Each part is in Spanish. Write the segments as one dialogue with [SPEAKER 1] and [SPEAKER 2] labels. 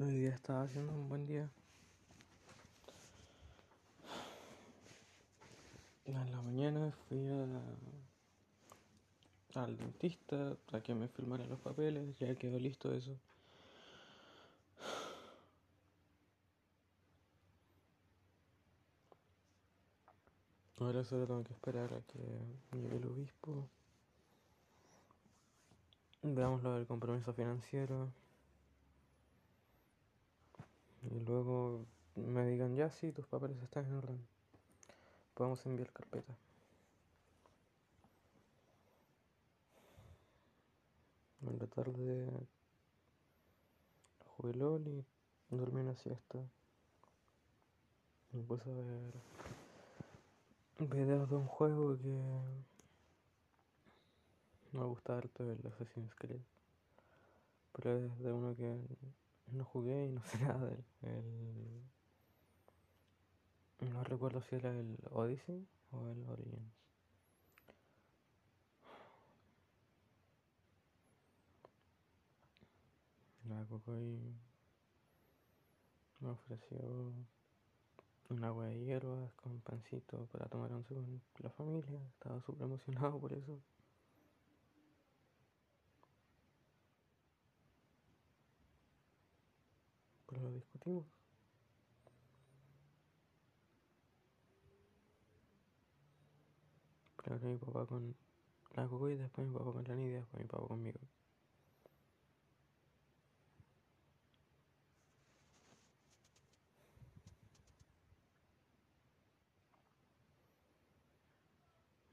[SPEAKER 1] Hoy día estaba haciendo un buen día. En la mañana fui al dentista a que me filmara los papeles, ya quedó listo eso. Ahora solo tengo que esperar a que llegue el obispo. Veamos lo del compromiso financiero. Y luego me digan, ya sí, tus papeles están en orden. Podemos enviar carpeta. En la tarde jugué LOL y dormí una siesta. Me puse a ver videos de un juego que me gusta harto el Assassin's Creed. Pero es de uno que no jugué y no sé nada de él. No recuerdo si era el Odyssey o el Origins. La Cocoy me ofreció un agua de hierbas con pancito para tomar once con la familia. Estaba súper emocionado por eso. Lo discutimos. Primero mi papá con la Coco y después mi papá con la Nidia, después mi papá conmigo.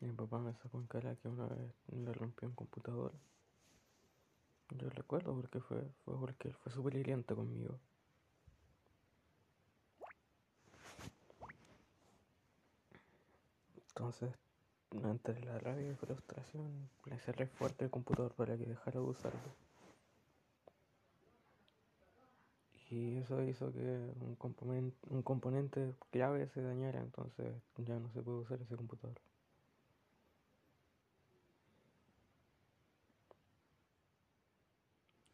[SPEAKER 1] Mi papá me sacó en cara que una vez le rompió un computador. Yo recuerdo porque fue, fue porque él fue súper hiriente conmigo. Entonces, entre la rabia y frustración, le cerré fuerte el computador para que dejara de usarlo. Y eso hizo que un componente, un componente clave se dañara, entonces ya no se puede usar ese computador.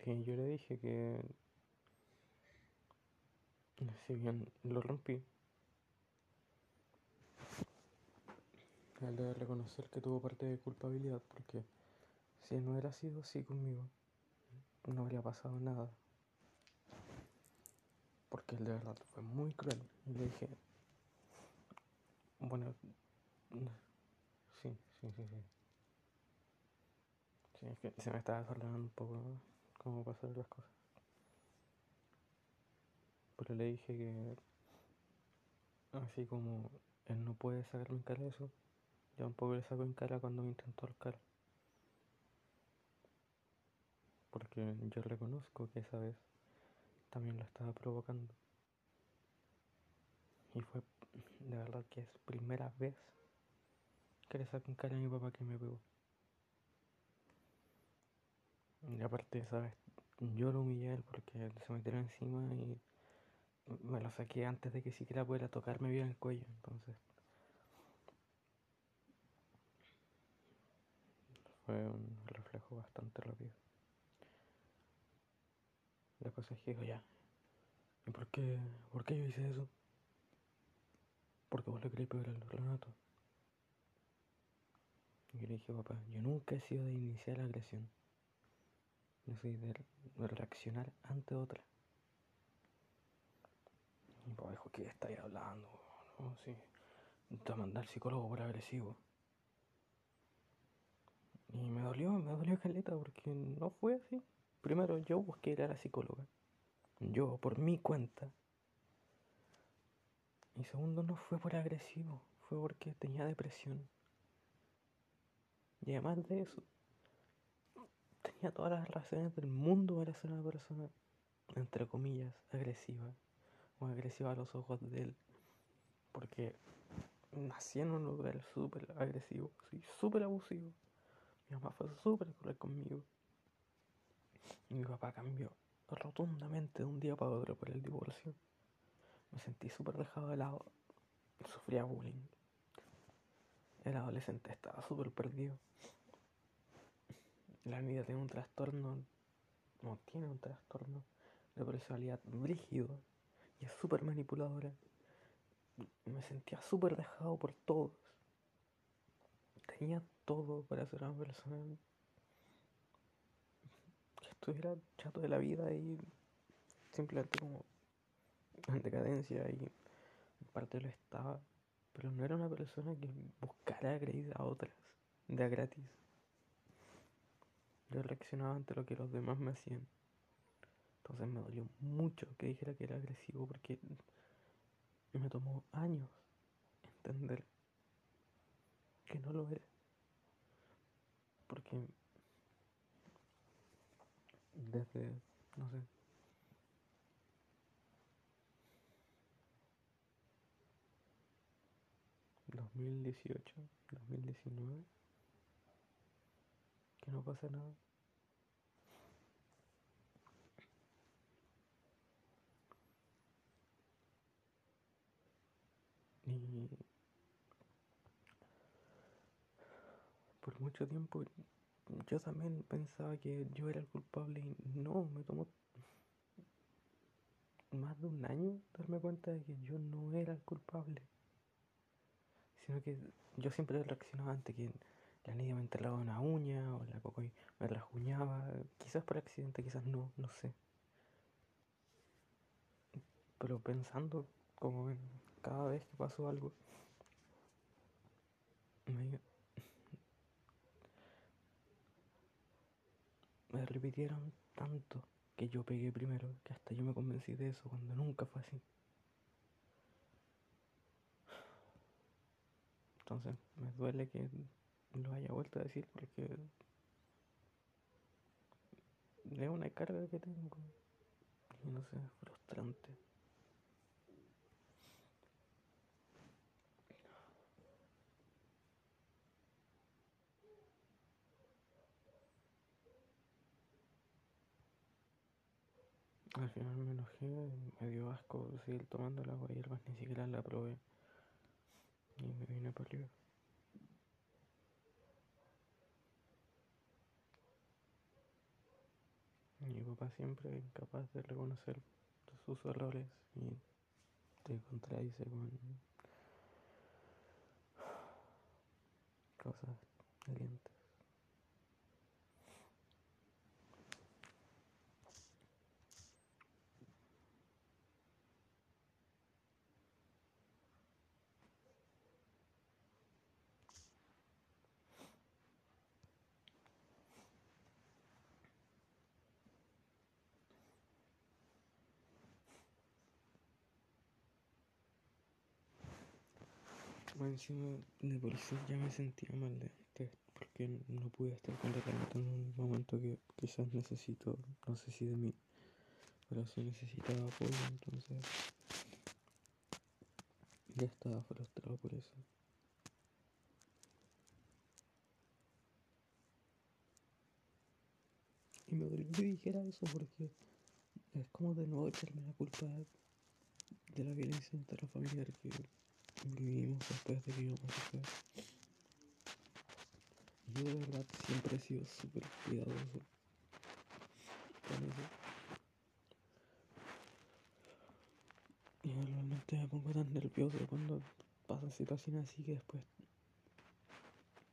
[SPEAKER 1] Y yo le dije que si bien lo rompí, él debe reconocer que tuvo parte de culpabilidad, porque si no hubiera sido así conmigo, no habría pasado nada. Porque él de verdad fue muy cruel. Y le dije, bueno, sí, sí, sí, sí. Sí, es que se me estaba desordenando un poco cómo pasar las cosas. Pero le dije que, así como él no puede sacarme en cara eso, yo un poco le saco en cara cuando me intentó ahorcar. Porque yo reconozco que esa vez también lo estaba provocando. Y fue de verdad que es primera vez que le saco en cara a mi papá que me pegó. Y aparte, ¿sabes? Yo lo humillé a él porque se me encima y me lo saqué antes de que siquiera pudiera tocarme bien el cuello. Entonces, fue un reflejo bastante rápido. La cosa es que digo, ya. ¿Y por qué, por qué yo hice eso? Porque vos le queréis pegar al Renato. Y le dije, papá, yo nunca he sido de iniciar la agresión. Yo soy de, reaccionar ante otra. Y papá dijo, ¿qué estáis hablando? No, sí. Te mandar psicólogo por agresivo. Y me dolió, me dolió caleta porque no fue así. Primero yo busqué ir a la psicóloga. Yo, por mi cuenta. Y segundo, no fue por agresivo, fue porque tenía depresión. Y además de eso, tenía todas las razones del mundo para ser una persona, entre comillas, agresiva. O agresiva a los ojos de él. Porque nací en un lugar súper agresivo, sí, súper abusivo. Mi mamá fue súper cruel conmigo. Mi papá cambió rotundamente de un día para otro por el divorcio. Me sentí súper dejado de lado. Sufría bullying. El adolescente estaba súper perdido. La vida tenía un trastorno no tiene un trastorno de personalidad brígido y es súper manipuladora. Me sentía súper dejado por todos. Tenía todo para ser una persona que estuviera chato de la vida y simplemente como en decadencia y en parte lo estaba, pero no era una persona que buscara agredir a otras de a gratis. Yo reaccionaba ante lo que los demás me hacían. Entonces me dolió mucho que dijera que era agresivo porque me tomó años entender que no lo era. Porque desde, no sé, 2018, 2019, que no pasa nada. Y por mucho tiempo yo también pensaba que yo era el culpable y no, me tomó más de un año darme cuenta de que yo no era el culpable. Sino que yo siempre reaccionaba ante que la niña me enterraba una uña o la cocoy me rasguñaba, quizás por accidente, quizás no, no sé. Pero pensando como en cada vez que pasó algo, me, me repitieron tanto que yo pegué primero, que hasta yo me convencí de eso cuando nunca fue así. Entonces me duele que lo haya vuelto a decir porque es una carga que tengo y no sé, frustrante. Al final me enojé, me dio asco seguir tomando y hierbas, ni siquiera la probé. Y me vine para arriba. Mi papá siempre incapaz de reconocer sus errores y te contradice con cosas valientes. Bueno, encima de por sí ya me sentía mal de antes porque no pude estar con Renata en un momento que quizás necesito, no sé si de mí, pero sí necesitaba apoyo, entonces ya estaba frustrado por eso. Y me dolió que dijera eso porque es como de nuevo echarme la culpa de la violencia intrafamiliar que vivimos después de se fue. Yo de verdad siempre he sido súper cuidadoso con eso. Y normalmente me pongo tan nervioso cuando pasan situaciones así que después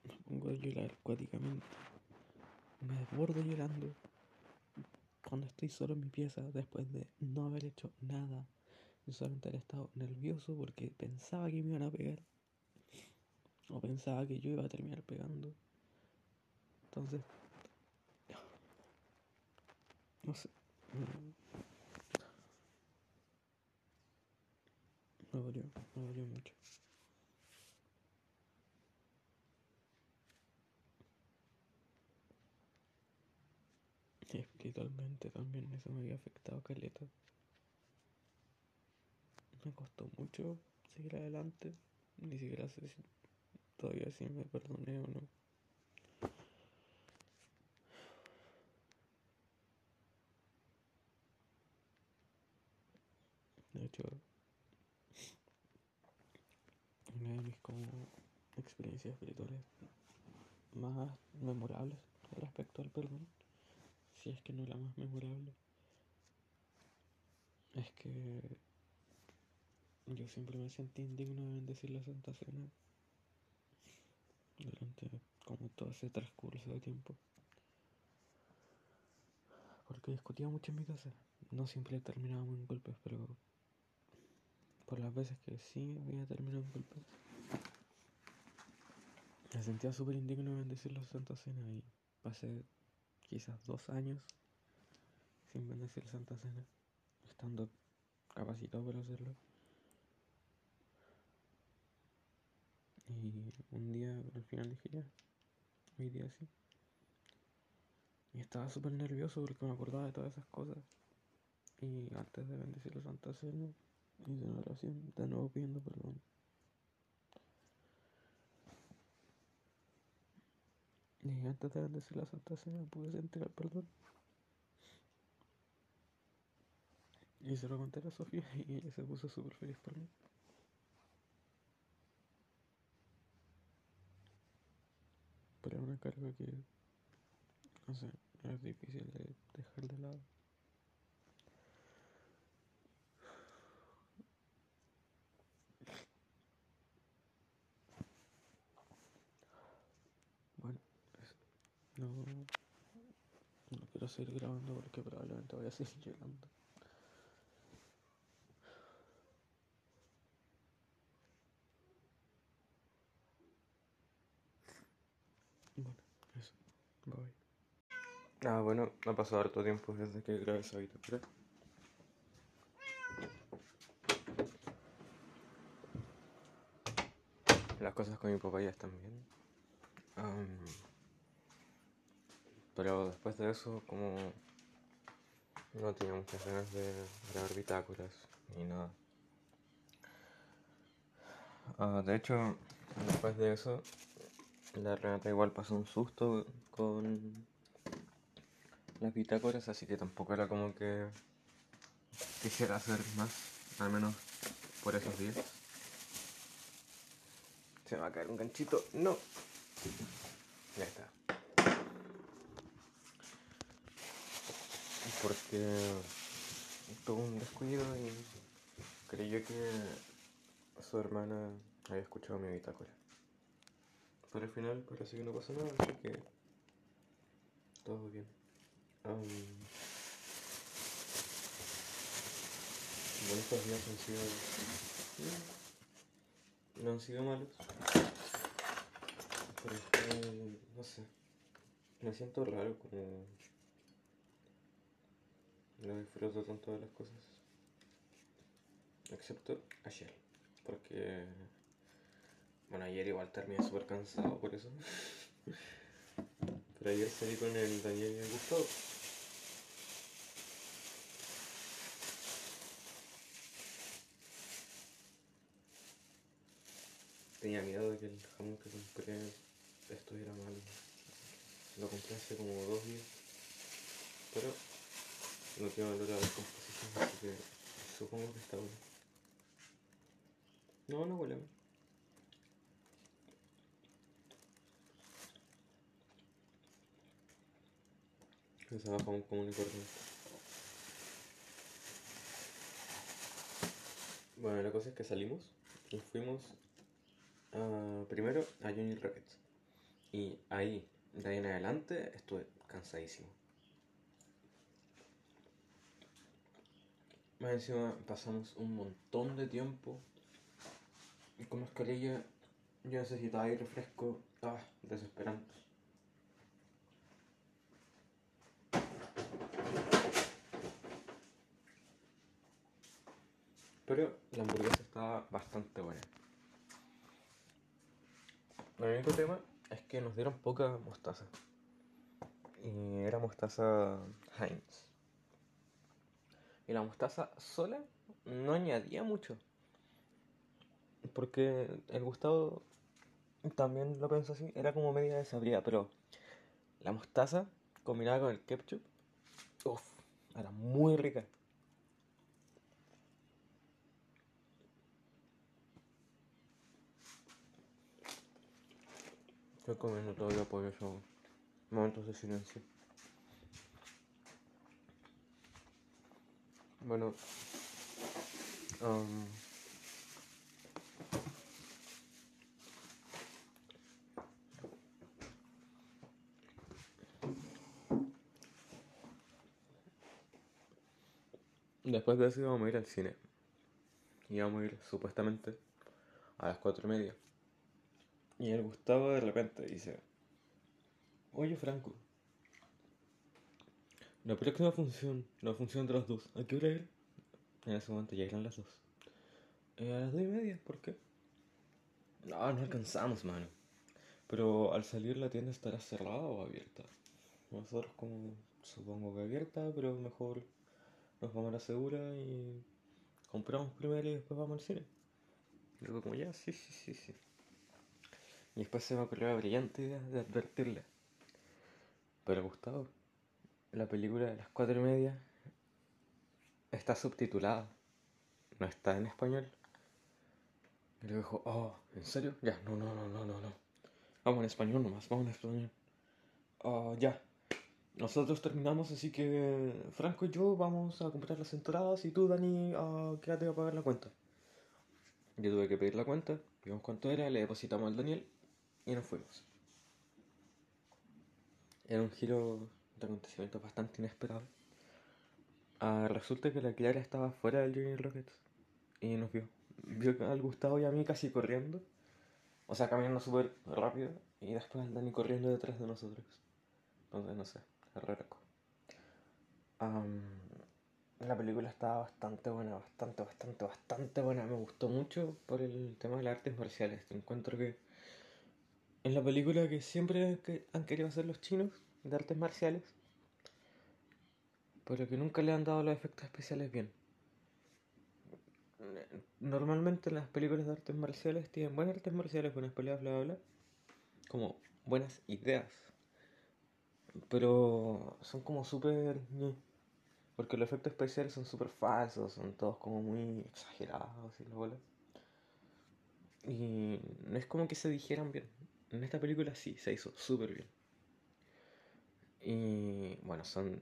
[SPEAKER 1] me pongo a llorar acuáticamente. Me desbordo llorando cuando estoy solo en mi pieza después de no haber hecho nada yo solamente había estado nervioso porque pensaba que me iban a pegar. O pensaba que yo iba a terminar pegando. Entonces, no sé. Me dolió, me dolió mucho. Espiritualmente también eso me había afectado caleta me costó mucho seguir adelante. Ni siquiera sé si todavía si me perdoné o no. De hecho, una de mis como experiencias espirituales más memorables respecto al perdón si es que no la más memorable, es que yo siempre me sentí indigno de bendecir la Santa Cena durante como todo ese transcurso de tiempo. Porque discutía mucho en mi casa. No siempre terminábamos en golpes, pero por las veces que sí había terminado en golpes, me sentía súper indigno de bendecir la Santa Cena y pasé quizás dos años sin bendecir la Santa Cena, estando capacitado para hacerlo. Y un día al final dije ya, hoy día sí. Y estaba súper nervioso porque me acordaba de todas esas cosas. Y antes de bendecir la Santa Cena, hice una oración de nuevo pidiendo perdón. Y antes de bendecir la Santa Cena pude sentir el perdón. Y se lo conté a Sofía y ella se puso súper feliz por mí. Pero es una carga que, no sé, es difícil de dejar de lado. Bueno, no, no quiero seguir grabando porque probablemente voy a seguir llegando. Bueno, eso. Bye. Ah, bueno, ha pasado harto tiempo desde que grabé esa bitácora. Las cosas con mi papá ya están bien. Pero después de eso, como no tenía muchas ganas de grabar bitácoras ni nada. Ah, de hecho, después de eso, la Renata igual pasó un susto con las bitácoras, así que tampoco era como que quisiera hacer más, al menos por esos días. Se me va a caer un ganchito, no. Ya está. Porque tuvo un descuido y creyó que su hermana había escuchado mi bitácora. Pero al final parece que no pasó nada, así que todo bien. Am, bueno, estos días han sido... mm, No han sido malos. Pero es no sé. Me siento raro como... No disfruto tanto de las cosas. Excepto ayer. Porque... Bueno, ayer igual terminé súper cansado por eso. Pero ayer salí con el Daniel y el Gustavo. Tenía miedo de que el jamón que compré estuviera mal. Lo compré hace como dos días. Pero no tiene valor a descomposición, así que supongo que está bueno. No, no huele. Pensaba jamón común y corriente. Bueno, la cosa es que salimos y fuimos a- primero a Junior Rockets. Y ahí, de ahí en adelante, estuve cansadísimo. Más encima pasamos un montón de tiempo y con mascarilla yo necesitaba aire fresco. Ah, desesperante. Pero la hamburguesa estaba bastante buena. El único tema es que nos dieron poca mostaza. Y era mostaza Heinz. Y la mostaza sola no añadía mucho. Porque el Gustavo también lo pensó así. Era como media desabrida, pero la mostaza combinada con el ketchup, uff, era muy rica. Estoy comiendo todavía por eso. Momentos de silencio. Bueno, um, después de eso íbamos a ir al cine. Íbamos a ir supuestamente a las cuatro y media. Y el Gustavo de repente dice, oye Franco, la próxima función, la función de los dos, ¿a qué hora? En ese momento ya eran las dos. Eh, a las dos y media, ¿por qué? No, no alcanzamos, mano. Pero al salir la tienda estará cerrada o abierta. Nosotros como supongo que abierta, pero mejor nos vamos a la segura y compramos primero y después vamos al cine. Y luego como ya, sí, sí, sí, sí. Y después se me ocurrió la brillante idea de advertirle. Pero Gustavo, la película de las cuatro y media está subtitulada. No está en español. Y le dijo, oh, ¿en serio? Ya, no, no, no, no, no, no. Vamos en español nomás, vamos en español. Ah, ya. Nosotros terminamos, así que Franco y yo vamos a comprar las entradas y tú, Dani, uh, quédate a pagar la cuenta. Yo tuve que pedir la cuenta, vimos cuánto era, le depositamos al Daniel y nos fuimos. Era un giro de acontecimientos bastante inesperado. Ah, resulta que la Clara estaba fuera del Junior Rockets y nos vio. Vio al Gustavo y a mí casi corriendo. O sea, caminando súper rápido. Y después al Dani corriendo detrás de nosotros. Entonces, no sé, raro. la película estaba bastante buena, bastante, bastante, bastante buena. Me gustó mucho por el tema de las artes marciales. Encuentro que en la película que siempre han querido hacer los chinos de artes marciales, pero que nunca le han dado los efectos especiales bien. Normalmente las películas de artes marciales tienen buenas artes marciales, buenas peleas, bla, bla, bla, como buenas ideas. Pero son como súper... Porque los efectos especiales son súper falsos, son todos como muy exagerados y la bola. Y no es como que se dijeran bien. En esta película sí, se hizo súper bien. Y bueno, son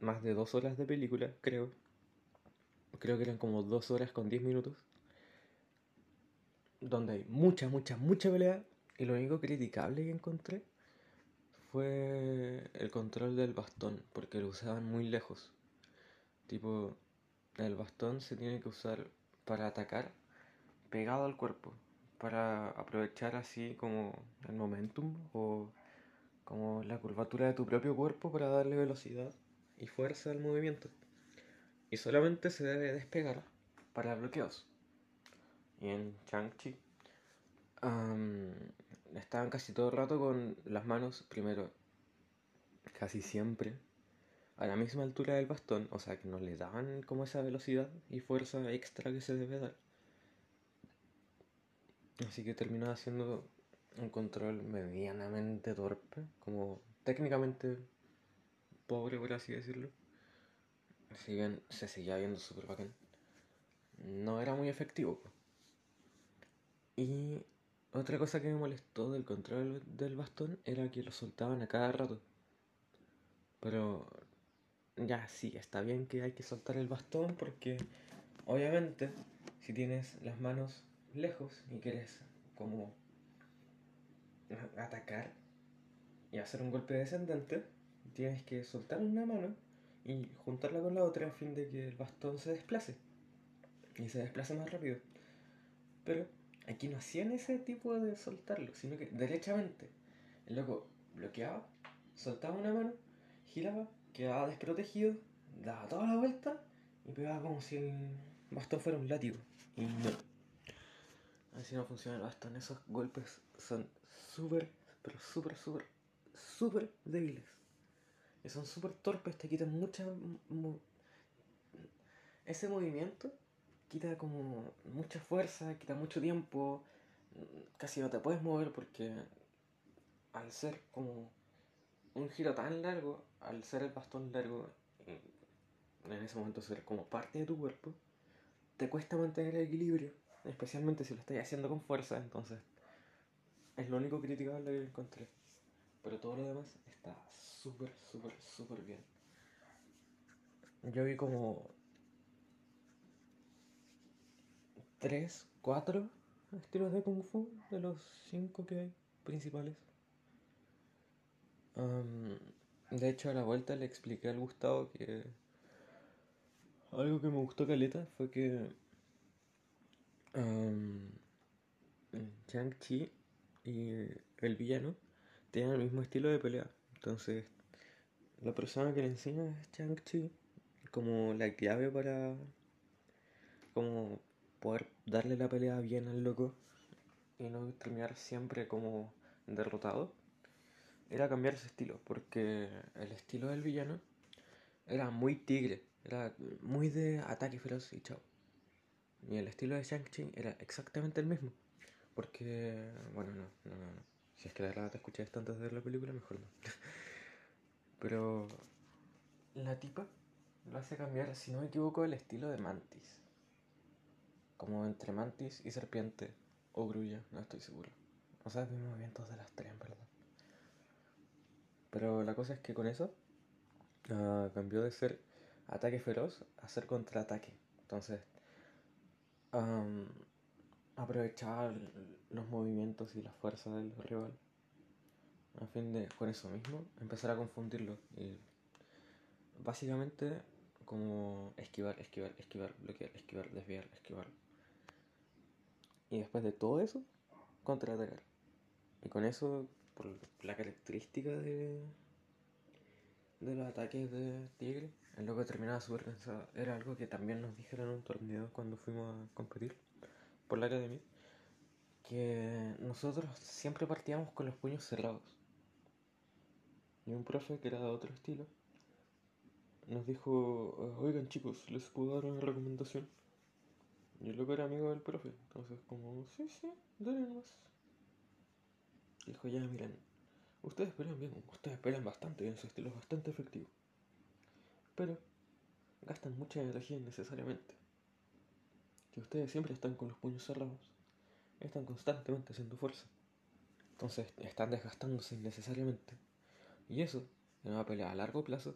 [SPEAKER 1] más de dos horas de película, creo. Creo que eran como dos horas con diez minutos. Donde hay mucha, mucha, mucha pelea. Y lo único criticable que encontré fue el control del bastón, porque lo usaban muy lejos. Tipo, el bastón se tiene que usar para atacar pegado al cuerpo, para aprovechar así como el momentum o como la curvatura de tu propio cuerpo para darle velocidad y fuerza al movimiento. Y solamente se debe despegar para bloqueos. Y en Chang-Chi estaban casi todo el rato con las manos, primero, casi siempre, a la misma altura del bastón, o sea que no le daban como esa velocidad y fuerza extra que se debe dar. Así que terminaba haciendo un control medianamente torpe, como técnicamente pobre, por así decirlo. Si bien se seguía viendo súper bacán, no era muy efectivo. Y otra cosa que me molestó del control del bastón era que lo soltaban a cada rato. Pero ya sí, está bien que hay que soltar el bastón porque obviamente si tienes las manos lejos y quieres como atacar y hacer un golpe descendente, tienes que soltar una mano y juntarla con la otra a fin de que el bastón se desplace y se desplace más rápido. Pero aquí no hacían ese tipo de soltarlo, sino que derechamente el loco bloqueaba, soltaba una mano, giraba, quedaba desprotegido, daba toda la vuelta y pegaba como si el bastón fuera un látigo. Y no. Así no funciona el bastón. Esos golpes son súper, pero súper, súper, súper débiles. Son súper torpes, te quitan mucha... ese movimiento quita como mucha fuerza, quita mucho tiempo, casi no te puedes mover porque al ser como un giro tan largo, al ser el bastón largo, en ese momento ser como parte de tu cuerpo, te cuesta mantener el equilibrio, especialmente si lo estás haciendo con fuerza, entonces es lo único criticable que encontré. Pero todo lo demás súper, súper, súper bien. Yo vi como tres, cuatro estilos de Kung Fu de los cinco que hay principales. de hecho, a la vuelta le expliqué al Gustavo que algo que me gustó caleta fue que um, Chang-Chi y el villano tienen el mismo estilo de pelea. Entonces, la persona que le enseña es Chang-Chi como la clave para como poder darle la pelea bien al loco y no terminar siempre como derrotado era cambiar ese estilo porque el estilo del villano era muy tigre era muy de ataque feroz y chao y el estilo de Shang-Chi era exactamente el mismo porque bueno no, no, no, si es que de verdad te escuché esto antes de ver la película mejor no pero la tipa lo hace cambiar si no me equivoco el estilo de Mantis como entre mantis y serpiente o grulla, no estoy seguro. O sea, vi movimientos de las tres, en verdad. Pero la cosa es que con eso uh, cambió de ser ataque feroz a ser contraataque. Entonces, um, aprovechaba los movimientos y la fuerza del rival a fin de, con eso mismo, empezar a confundirlo. Y básicamente, como esquivar, esquivar, esquivar, bloquear, esquivar, desviar, esquivar. Y después de todo eso, contraatacar. Y con eso, por la característica de, de los ataques de Tigre, el loco terminaba súper cansado. Era algo que también nos dijeron en un torneo cuando fuimos a competir por la academia. Que nosotros siempre partíamos con los puños cerrados. Y un profe que era de otro estilo nos dijo, oigan chicos, les puedo dar una recomendación. Y el loco era amigo del profe. Entonces, como, sí, sí, dale nomás. Dijo, ya, miren, ustedes pelean bien, ustedes pelean bastante bien, su estilo es bastante efectivo. Pero gastan mucha energía innecesariamente. Si ustedes siempre están con los puños cerrados, están constantemente haciendo fuerza. Entonces están desgastándose innecesariamente. Y eso, en una pelea a largo plazo,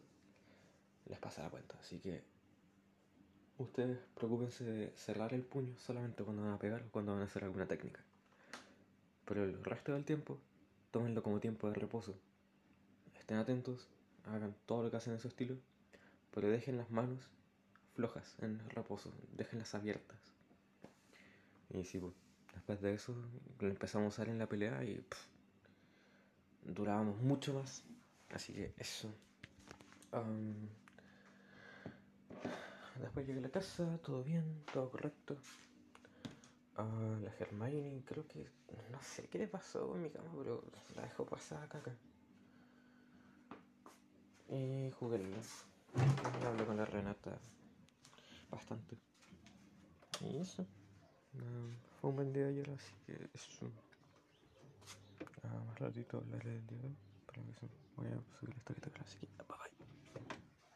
[SPEAKER 1] les pasa la cuenta. Así que ustedes preocupense de cerrar el puño solamente cuando van a pegar o cuando van a hacer alguna técnica. Pero el resto del tiempo, tómenlo como tiempo de reposo. Estén atentos, hagan todo lo que hacen en su estilo, pero dejen las manos flojas en reposo, déjenlas abiertas. Y sí, pues, después de eso lo empezamos a usar en la pelea y durábamos mucho más. Así que eso. Después llegué a la casa, todo bien, todo correcto. Uh, la Hermione, creo que. No sé qué le pasó en mi cama, pero la dejó pasar caca. Y jugué Y hablé con la Renata bastante. Y eso. Fue un buen ayer, así que eso. Uh, más ratito hablaré del día. Pero eso voy a subir la historieta así bye bye.